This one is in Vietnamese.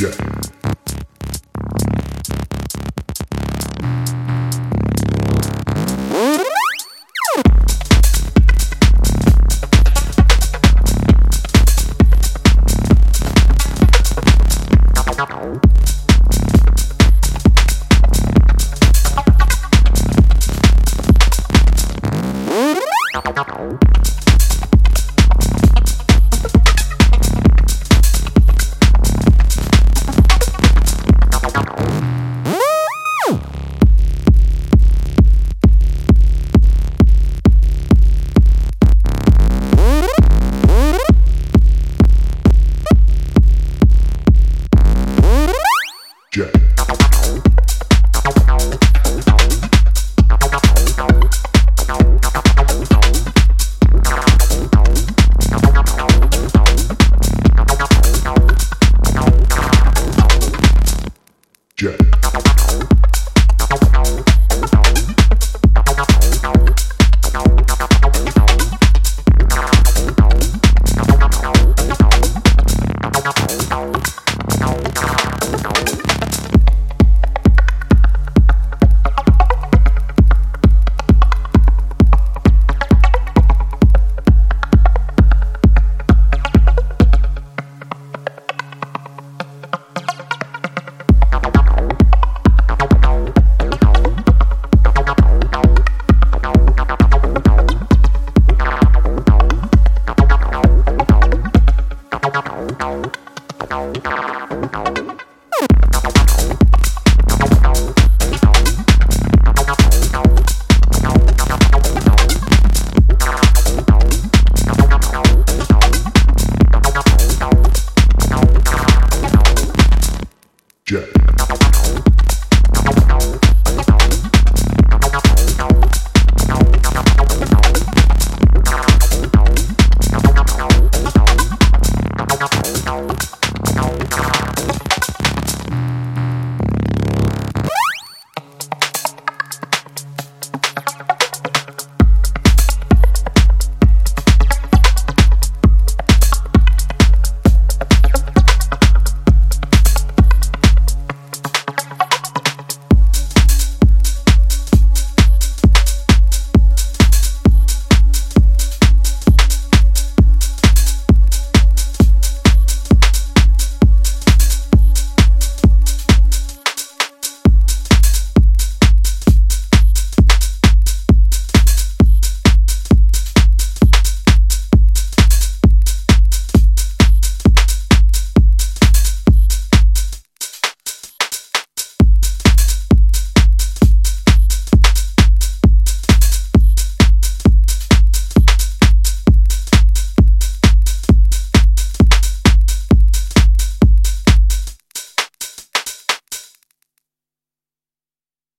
Yeah. Thank you. Jack.